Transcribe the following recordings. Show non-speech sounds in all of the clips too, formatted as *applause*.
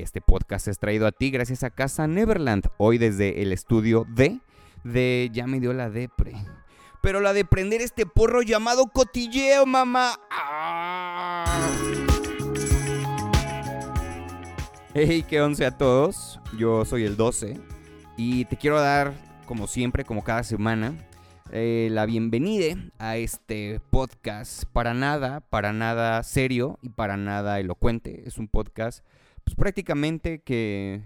Este podcast es traído a ti gracias a Casa Neverland, hoy desde el estudio D de ya me dio la depre. Pero la de prender este porro llamado cotilleo, mamá. ¡Ah! Hey, qué once a todos. Yo soy el 12 y te quiero dar, como siempre, como cada semana, eh, la bienvenida a este podcast para nada, para nada serio y para nada elocuente. Es un podcast, pues prácticamente que,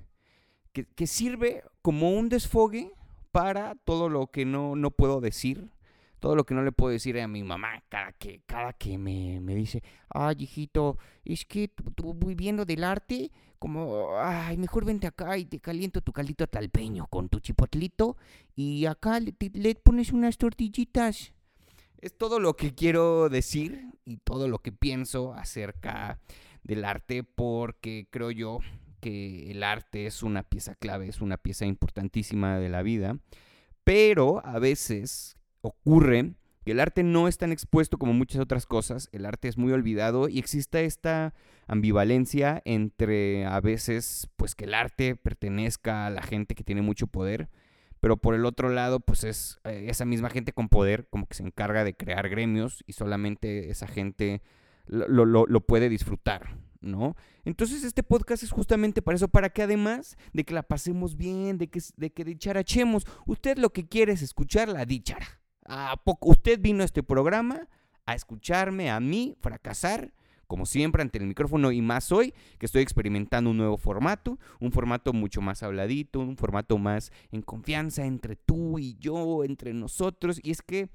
que, sirve como un desfogue para todo lo que no, no puedo decir, todo lo que no le puedo decir a mi mamá cada que, cada que me, me dice, ay hijito, es que tú viviendo del arte, como, ay, mejor vente acá y te caliento tu caldito talpeño con tu chipotlito y acá le, le pones unas tortillitas. Es todo lo que quiero decir y todo lo que pienso acerca del arte porque creo yo que el arte es una pieza clave, es una pieza importantísima de la vida, pero a veces ocurre que el arte no es tan expuesto como muchas otras cosas, el arte es muy olvidado y existe esta ambivalencia entre a veces pues que el arte pertenezca a la gente que tiene mucho poder, pero por el otro lado pues es eh, esa misma gente con poder como que se encarga de crear gremios y solamente esa gente lo, lo, puede disfrutar, ¿no? Entonces este podcast es justamente para eso, para que además de que la pasemos bien, de que, de que dicharachemos, usted lo que quiere es escuchar la dichara. ¿A poco? Usted vino a este programa a escucharme a mí fracasar, como siempre, ante el micrófono y más hoy, que estoy experimentando un nuevo formato, un formato mucho más habladito, un formato más en confianza entre tú y yo, entre nosotros. Y es que...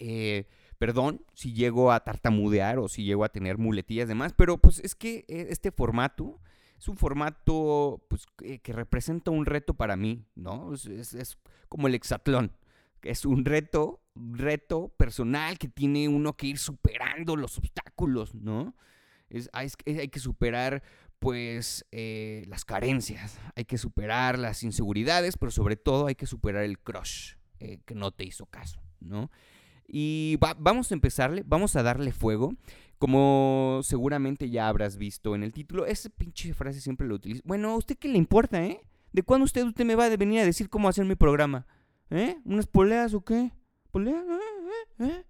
Eh, Perdón si llego a tartamudear o si llego a tener muletillas de más, pero pues es que eh, este formato es un formato pues, que representa un reto para mí, ¿no? Es, como el hexatlón, es un reto, reto personal que tiene uno que ir superando los obstáculos, ¿no? Hay que superar pues eh, las carencias, hay que superar las inseguridades, pero sobre todo hay que superar el crush eh, que no te hizo caso, ¿no? Y vamos a empezarle, vamos a darle fuego. Como seguramente ya habrás visto en el título, esa pinche frase siempre lo utilizo. Bueno, ¿a usted qué le importa, eh? ¿De cuándo usted, usted me va a venir a decir cómo hacer mi programa? ¿Eh? ¿Unas poleas o qué? ¿Poleas? ¿Eh? ¿Eh?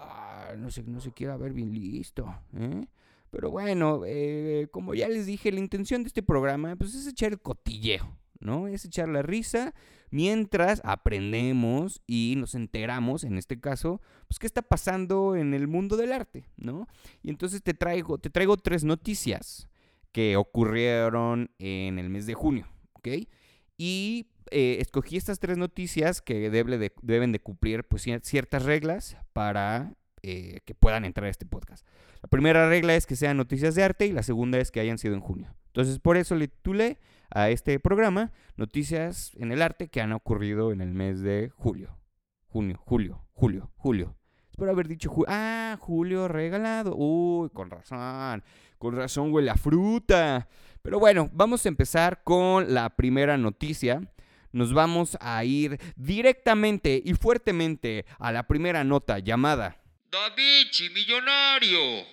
Ah, no sé, no se quiera ver bien listo, ¿eh? Pero bueno, eh, como ya les dije, la intención de este programa pues, es echar el cotilleo, ¿no? Es echar la risa mientras aprendemos y nos enteramos, en este caso, pues qué está pasando en el mundo del arte, ¿no? Y entonces te traigo, te traigo tres noticias que ocurrieron en el mes de junio, ¿ok? Y eh, escogí estas tres noticias que debe de, deben de cumplir pues, ciertas reglas para eh, que puedan entrar a este podcast. La primera regla es que sean noticias de arte y la segunda es que hayan sido en junio. Entonces, por eso le titulé a este programa noticias en el arte que han ocurrido en el mes de julio. Junio, julio, julio, julio. Espero haber dicho julio. Ah, julio regalado. Uy, con razón. Con razón huele a fruta. Pero bueno, vamos a empezar con la primera noticia. Nos vamos a ir directamente y fuertemente a la primera nota llamada Da Vinci, millonario.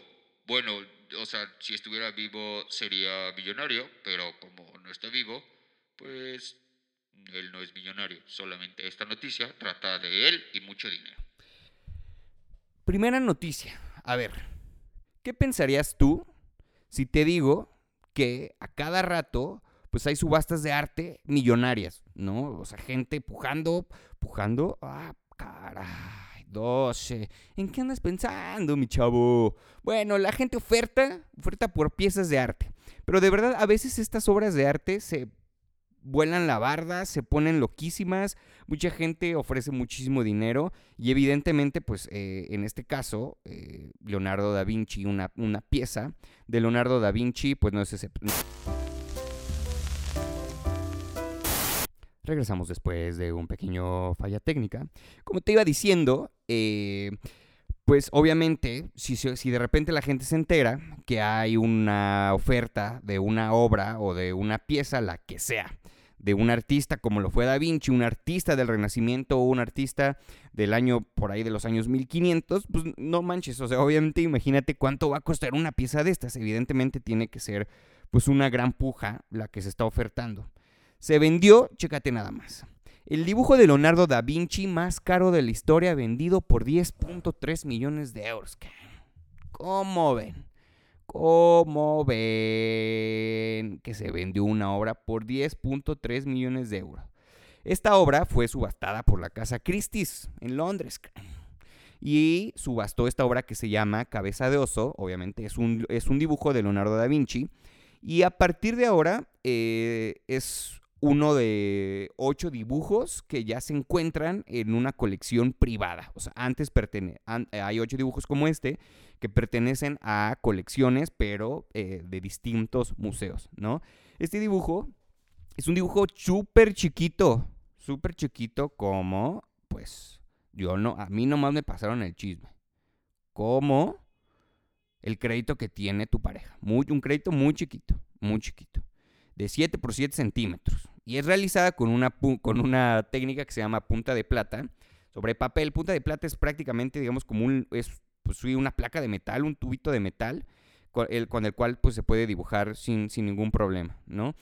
Bueno, o sea, si estuviera vivo sería millonario, pero como no está vivo, pues él no es millonario. Solamente esta noticia trata de él y mucho dinero. Primera noticia. A ver, ¿qué pensarías tú si te digo que a cada rato pues hay subastas de arte millonarias, ¿no? O sea, gente pujando, pujando, ah, caray, 12. ¿En qué andas pensando, mi chavo? Bueno, la gente oferta, oferta por piezas de arte. Pero de verdad, a veces estas obras de arte se vuelan la barda, se ponen loquísimas, mucha gente ofrece muchísimo dinero y evidentemente, pues eh, en este caso, eh, Leonardo da Vinci, una, una, pieza de Leonardo da Vinci, pues no es ese... Regresamos después de un pequeño falla técnica. Como te iba diciendo, eh, pues obviamente, si, si, de repente la gente se entera que hay una oferta de una obra o de una pieza, la que sea, de un artista como lo fue Da Vinci, un artista del Renacimiento o un artista del año por ahí de los años 1500, pues no manches, o sea, obviamente imagínate cuánto va a costar una pieza de estas, evidentemente tiene que ser pues una gran puja la que se está ofertando. Se vendió, chécate nada más. El dibujo de Leonardo da Vinci más caro de la historia vendido por 10.3 millones de euros. ¿Cómo ven? ¿Cómo ven que se vendió una obra por 10.3 millones de euros? Esta obra fue subastada por la casa Christie's en Londres. Y subastó esta obra que se llama Cabeza de Oso. Obviamente es un, es un dibujo de Leonardo da Vinci. Y a partir de ahora eh, es uno de ocho dibujos que ya se encuentran en una colección privada. O sea, antes hay ocho dibujos como este que pertenecen a colecciones, pero eh, de distintos museos, ¿no? Este dibujo es un dibujo súper chiquito, súper chiquito como, pues, yo no, a mí nomás me pasaron el chisme. Como el crédito que tiene tu pareja. Un crédito muy chiquito, muy chiquito de 7 por 7 centímetros. Y es realizada con una, con una técnica que se llama punta de plata sobre papel. Punta de plata es prácticamente, digamos, como un, es pues, una placa de metal, un tubito de metal, con el, con el cual pues, se puede dibujar sin, sin ningún problema, ¿no?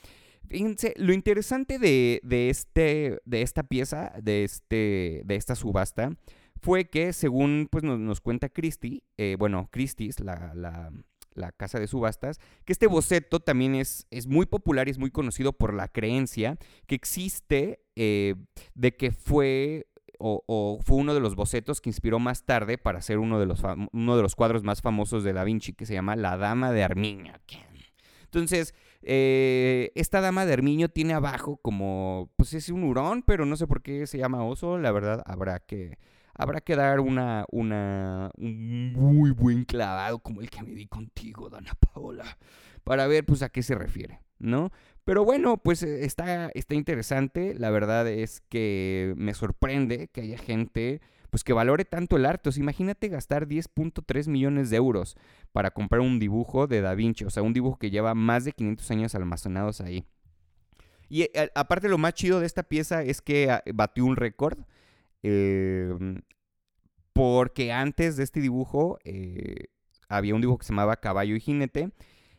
Fíjense, lo interesante de, de, este, de esta pieza, de, este, de esta subasta, fue que según pues, nos, cuenta Christie, eh, bueno, Christie's, la, la, la casa de subastas, que este boceto también es, es muy popular y es muy conocido por la creencia que existe eh, de que fue o, fue uno de los bocetos que inspiró más tarde para hacer uno de los, uno de los cuadros más famosos de Da Vinci, que se llama La Dama de Armiño. Entonces, eh, esta Dama de Armiño tiene abajo como, pues es un hurón, pero no sé por qué se llama oso, la verdad habrá que habrá que dar una, un muy buen clavado como el que me di contigo, Dana Paola, para ver pues a qué se refiere, ¿no? Pero bueno, pues eh, está, está interesante, la verdad es que me sorprende que haya gente pues que valore tanto el arte. O imagínate gastar 10.3 millones de euros para comprar un dibujo de Da Vinci, o sea, un dibujo que lleva más de 500 años almacenados ahí. Y eh, aparte lo más chido de esta pieza es que ah, batió un récord Em, porque antes de este dibujo eh, había un dibujo que se llamaba Caballo y Jinete.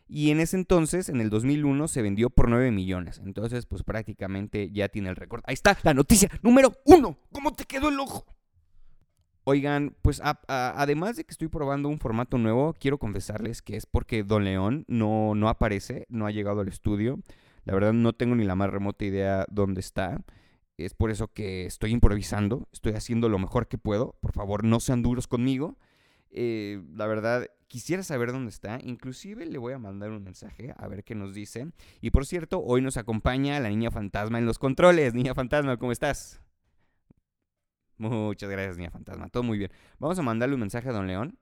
Y en ese entonces, en el 2001, se vendió por 9 millones. Entonces, pues prácticamente ya tiene el récord. Ahí está la noticia número uno. ¿Cómo te quedó el ojo? Oigan, pues además de que estoy probando un formato nuevo, quiero confesarles que es porque Don León no, no aparece, no ha llegado al estudio. La verdad no tengo ni la más remota idea dónde está. Es por eso que estoy improvisando, estoy haciendo lo mejor que puedo. Por favor, no sean duros conmigo. Eh, la verdad, quisiera saber dónde está. Inclusive le voy a mandar un mensaje a ver qué nos dice. Y por cierto, hoy nos acompaña la niña fantasma en los controles. Niña fantasma, ¿cómo estás? Muchas gracias, niña fantasma. Todo muy bien. Vamos a mandarle un mensaje a don León.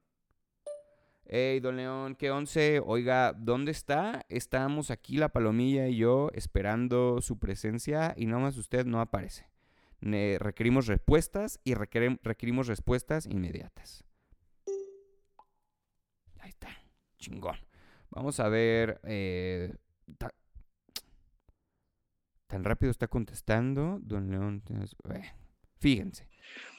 Hey, don León, ¿qué once? Oiga, ¿dónde está? Estamos aquí la palomilla y yo esperando su presencia y nomás usted no aparece. requerimos respuestas y requerimos respuestas inmediatas. Ahí está, chingón. Vamos a ver. Eh, tan rápido está contestando, don León. fíjense.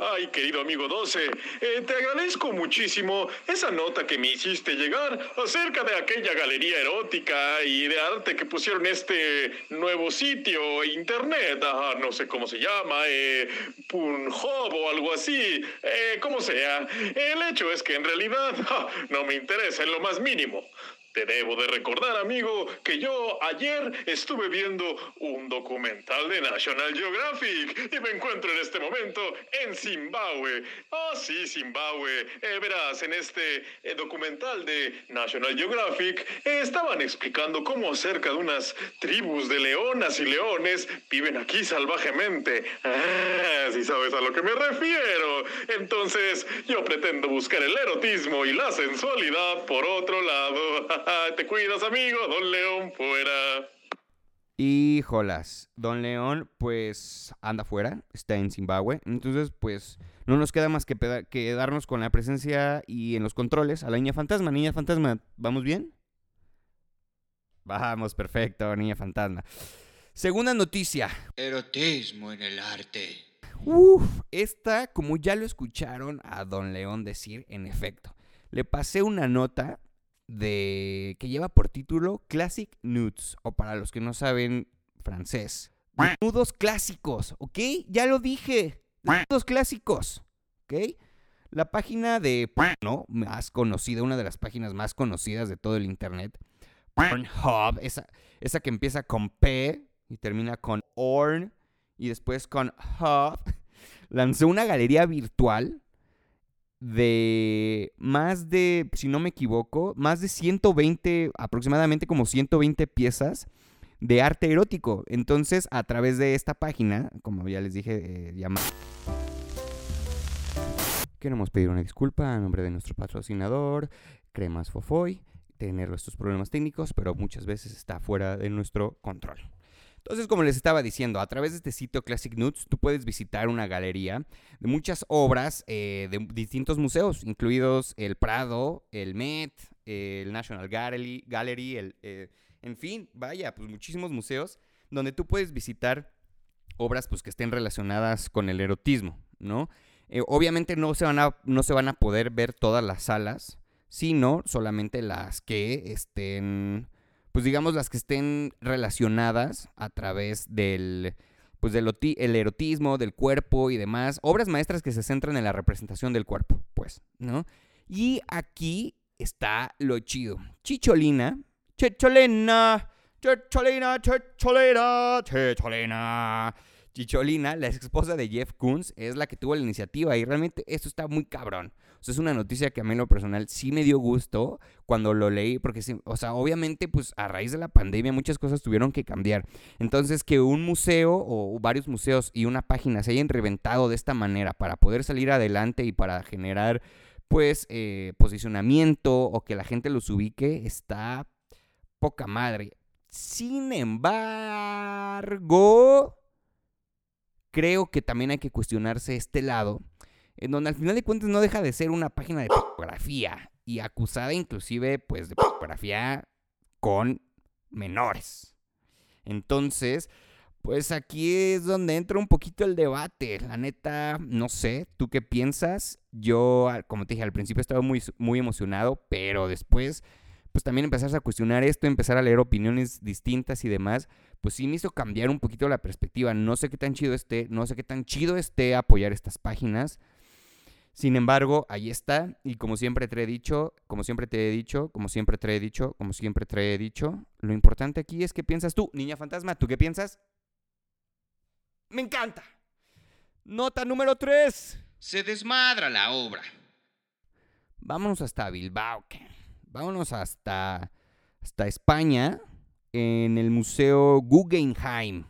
Ay, querido amigo 12, eh, te agradezco muchísimo esa nota que me hiciste llegar acerca de aquella galería erótica y de arte que pusieron este nuevo sitio, internet, no sé cómo se llama, eh, Punhub o algo así, eh, como sea. El hecho es que en realidad *laughs* no me interesa en lo más mínimo. Te debo de recordar, amigo, que yo ayer estuve viendo un documental de National Geographic y me encuentro en este momento en Zimbabue. Ah, sí, Zimbabue. Eh, verás, en este eh, documental de National Geographic eh, estaban explicando cómo cerca de unas tribus de leonas y leones viven aquí salvajemente. Ah, si sabes a lo que me refiero. Entonces, yo pretendo buscar el erotismo y la sensualidad por otro lado. *laughs* *laughs* Te cuidas, amigo. Don León fuera. Híjolas, Don León pues anda fuera, está en Zimbabue, entonces pues no nos queda más que quedarnos con la presencia y en los controles a la niña fantasma. Niña fantasma, ¿vamos bien? Vamos, perfecto, niña fantasma. Segunda noticia. Erotismo en el arte. Uf, esta, como ya lo escucharon a Don León decir, en efecto. Le pasé una nota de que lleva por título Classic Nudes, o para los que no saben francés, nudos clásicos, ¿ok? Ya lo dije, nudos clásicos, ¿ok? La página de ¿no? más conocida, una de las páginas más conocidas de todo el internet, Pornhub, esa, esa que empieza con P y termina con Orn y después con Hub, *laughs* lanzó una galería virtual de más de, si no me equivoco, más de 120, aproximadamente como 120 piezas de arte erótico. Entonces, a través de esta página, como ya les dije, eh, Queremos pedir una disculpa a nombre de nuestro patrocinador, Cremas Fofoy, tener estos problemas técnicos, pero muchas veces está fuera de nuestro control. Entonces, como les estaba diciendo, a través de este sitio Classic Nudes, tú puedes visitar una galería de muchas obras eh, de distintos museos, incluidos el Prado, el Met, el National Gallery, el, eh, en fin, vaya, pues muchísimos museos donde tú puedes visitar obras pues, que estén relacionadas con el erotismo, ¿no? Eh, obviamente no se, van a, no se van a poder ver todas las salas, sino solamente las que estén pues digamos las que estén relacionadas a través del pues del el erotismo, del cuerpo y demás, obras maestras que se centran en la representación del cuerpo, pues, ¿no? Y aquí está lo chido. Chicholina, Chicholina, Chicholina, Chicholina, Chicholina. Chicholina, la ex esposa de Jeff Koons, es la que tuvo la iniciativa y realmente esto está muy cabrón. O es una noticia que a mí en lo personal sí me dio gusto cuando lo leí, porque, o sea, obviamente, pues a raíz de la pandemia muchas cosas tuvieron que cambiar. Entonces, que un museo o varios museos y una página se hayan reventado de esta manera para poder salir adelante y para generar, pues, eh, posicionamiento o que la gente los ubique, está poca madre. Sin embargo, creo que también hay que cuestionarse este lado en donde al final de cuentas no deja de ser una página de fotografía y acusada inclusive pues de fotografía con menores. Entonces, pues aquí es donde entra un poquito el debate. La neta, no sé, ¿tú qué piensas? Yo, como te dije, al principio estaba muy, muy emocionado, pero después, pues también empezar a cuestionar esto, empezar a leer opiniones distintas y demás, pues sí me hizo cambiar un poquito la perspectiva. No sé qué tan chido esté, no sé qué tan chido esté apoyar estas páginas. Sin embargo, ahí está. Y como siempre te he dicho, como siempre te he dicho, como siempre te he dicho, como siempre te he dicho, lo importante aquí es qué piensas tú, niña fantasma. ¿Tú qué piensas? Me encanta. Nota número 3. Se desmadra la obra. Vámonos hasta Bilbao. Vámonos hasta, hasta España en el Museo Guggenheim.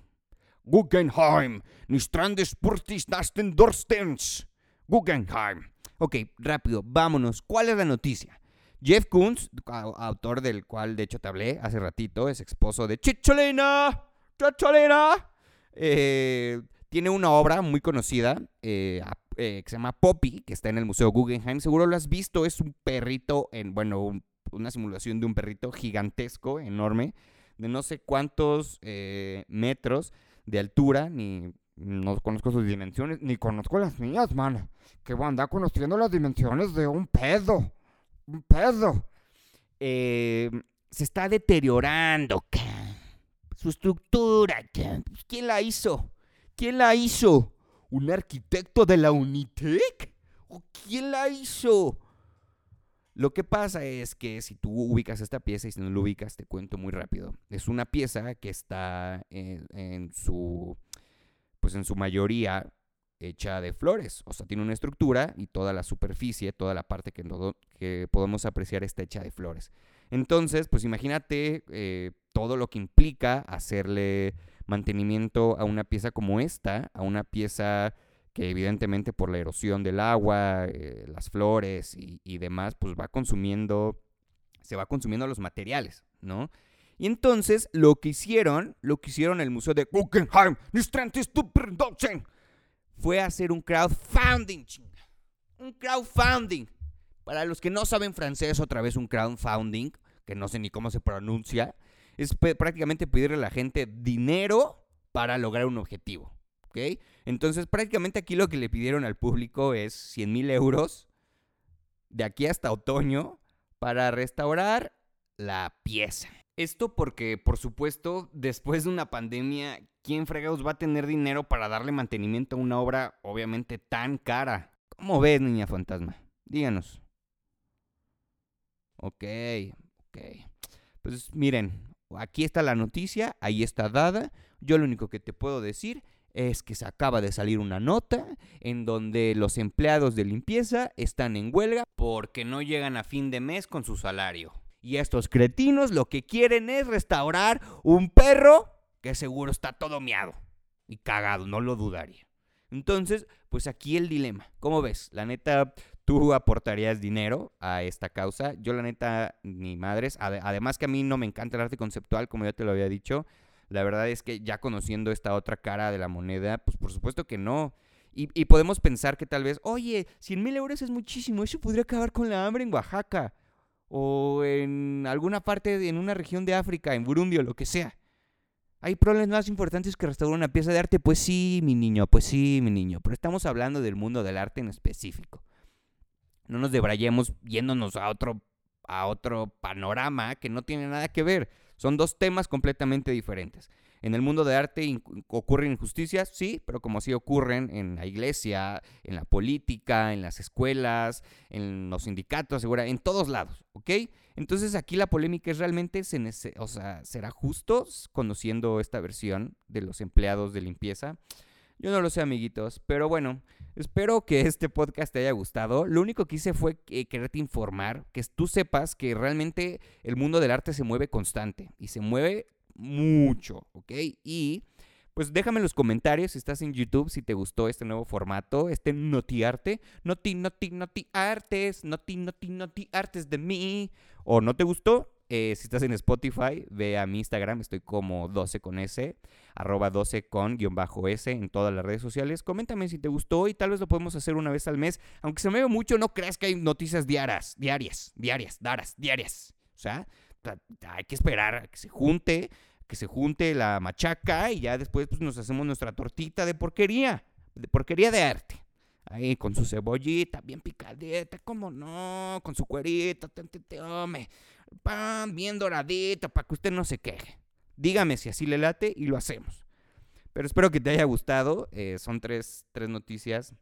Guggenheim, Nis grandes Purtis nasten Dorstens. Guggenheim. Ok, rápido, vámonos. ¿Cuál es la noticia? Jeff Koons, autor del cual de hecho te hablé hace ratito, es esposo de Chicholina. Chicholina. Eh, tiene una obra muy conocida eh, eh, que se llama Poppy, que está en el Museo Guggenheim. Seguro lo has visto, es un perrito, en, bueno, una simulación de un perrito gigantesco, enorme, de no sé cuántos metros de altura, ni no conozco sus dimensiones, ni conozco las mías, mano. Que voy a andar conociendo las dimensiones de un pedo. Un pedo. Eh, se está deteriorando. Su estructura. ¿Quién la hizo? ¿Quién la hizo? ¿Un arquitecto de la Unitec? ¿O quién la hizo? Lo que pasa es que si tú ubicas esta pieza y si no lo ubicas, te cuento muy rápido. Es una pieza que está en su pues en su mayoría hecha de flores. O sea, tiene una estructura y toda la superficie, toda la parte que, que podemos apreciar está hecha de flores. Entonces, pues imagínate eh, todo lo que implica hacerle mantenimiento a una pieza como esta, a una pieza que evidentemente por la erosión del agua, eh, las flores y, y, demás, pues va consumiendo, se va consumiendo los materiales, ¿no? Y entonces lo que hicieron, lo que hicieron el Museo de Guggenheim, fue hacer un crowdfunding, Un crowdfunding. Para los que no saben francés, otra vez un crowdfunding, que no sé ni cómo se pronuncia, Es prácticamente pedirle a la gente dinero para lograr un objetivo. ¿Ok? Entonces, prácticamente aquí lo que le pidieron al público es 100 mil euros de aquí hasta otoño para restaurar la pieza. Esto porque, por supuesto, después de una pandemia, ¿quién fregados va a tener dinero para darle mantenimiento a una obra obviamente tan cara? ¿Cómo ves, niña fantasma? Díganos. Ok, ok. Pues miren, aquí está la noticia, ahí está dada. Yo lo único que te puedo decir es que se acaba de salir una nota en donde los empleados de limpieza están en huelga porque no llegan a fin de mes con su salario. Y estos cretinos lo que quieren es restaurar un perro que seguro está todo miado y cagado, no lo dudaría. Entonces, pues aquí el dilema. ¿Cómo ves? La neta, tú aportarías dinero a esta causa. Yo la neta, ni madres. Además que a mí no me encanta el arte conceptual, como ya te lo había dicho. La verdad es que ya conociendo esta otra cara de la moneda, pues por supuesto que no. Y, podemos pensar que tal vez, oye, 100 mil euros es muchísimo, eso podría acabar con la hambre en Oaxaca o en alguna parte, en una región de África, en Burundi o lo que sea. ¿Hay problemas más importantes que restaurar una pieza de arte? Pues sí, mi niño, pues sí, mi niño. Pero estamos hablando del mundo del arte en específico. No nos debrayemos yéndonos a otro, a otro panorama que no tiene nada que ver. Son dos temas completamente diferentes. En el mundo de arte ocurren injusticias, sí, pero como sí ocurren en la iglesia, en la política, en las escuelas, en los sindicatos, segura, en todos lados, ¿ok? Entonces aquí la polémica es realmente, o sea, ¿será justo conociendo esta versión de los empleados de limpieza? Yo no lo sé, amiguitos, pero bueno, espero que este podcast te haya gustado. Lo único que hice fue quererte informar, que tú sepas que realmente el mundo del arte se mueve constante y se mueve mucho, ¿ok? Y pues déjame en los comentarios si estás en YouTube, si te gustó este nuevo formato, este Notiarte, Noti, Noti, Noti Artes, Noti, Noti, Noti Artes de mí, o no te gustó, eh, si estás en Spotify, ve a mi Instagram, estoy como 12 con S, arroba 12 con guion bajo S en todas las redes sociales. Coméntame si te gustó y tal vez lo podemos hacer una vez al mes. Aunque se me ve mucho, no creas que hay noticias diarias, diarias, diarias, diarias. O sea, hay que esperar a que se junte que se junte la machaca y ya después pues, nos hacemos nuestra tortita de porquería, de porquería de arte. Ahí con su cebollita bien picadita, como no, con su cuerito, hombre, pan bien doradito para que usted no se queje. Dígame si así le late y lo hacemos. Pero espero que te haya gustado. Eh, son tres, tres noticias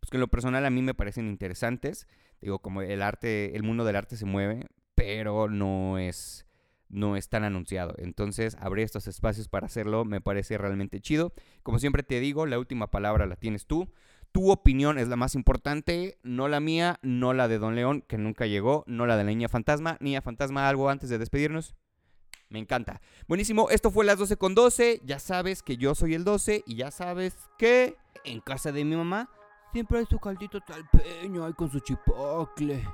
pues que en lo personal a mí me parecen interesantes. Digo, como el arte, el mundo del arte se mueve, pero no es no es tan anunciado. Entonces, abrir estos espacios para hacerlo me parece realmente chido. Como siempre te digo, la última palabra la tienes tú. Tu opinión es la más importante, no la mía, no la de Don León, que nunca llegó, no la de la niña fantasma. Niña fantasma, algo antes de despedirnos. Me encanta. Buenísimo, esto fue las 12 con 12. Ya sabes que yo soy el 12 y ya sabes que en casa de mi mamá siempre hay su caldito talpeño ahí con su chipocle.